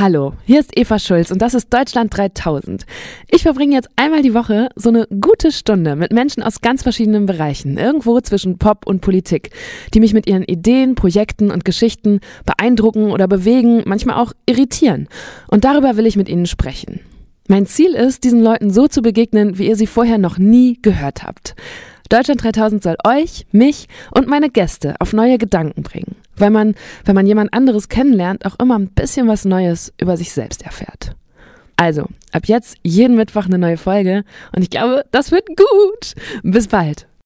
Hallo, hier ist Eva Schulz und das ist Deutschland 3000. Ich verbringe jetzt einmal die Woche so eine gute Stunde mit Menschen aus ganz verschiedenen Bereichen, irgendwo zwischen Pop und Politik, die mich mit ihren Ideen, Projekten und Geschichten beeindrucken oder bewegen, manchmal auch irritieren. Und darüber will ich mit ihnen sprechen. Mein Ziel ist, diesen Leuten so zu begegnen, wie ihr sie vorher noch nie gehört habt. Deutschland 3000 soll euch, mich und meine Gäste auf neue Gedanken bringen, weil man, wenn man jemand anderes kennenlernt, auch immer ein bisschen was Neues über sich selbst erfährt. Also, ab jetzt jeden Mittwoch eine neue Folge und ich glaube, das wird gut. Bis bald.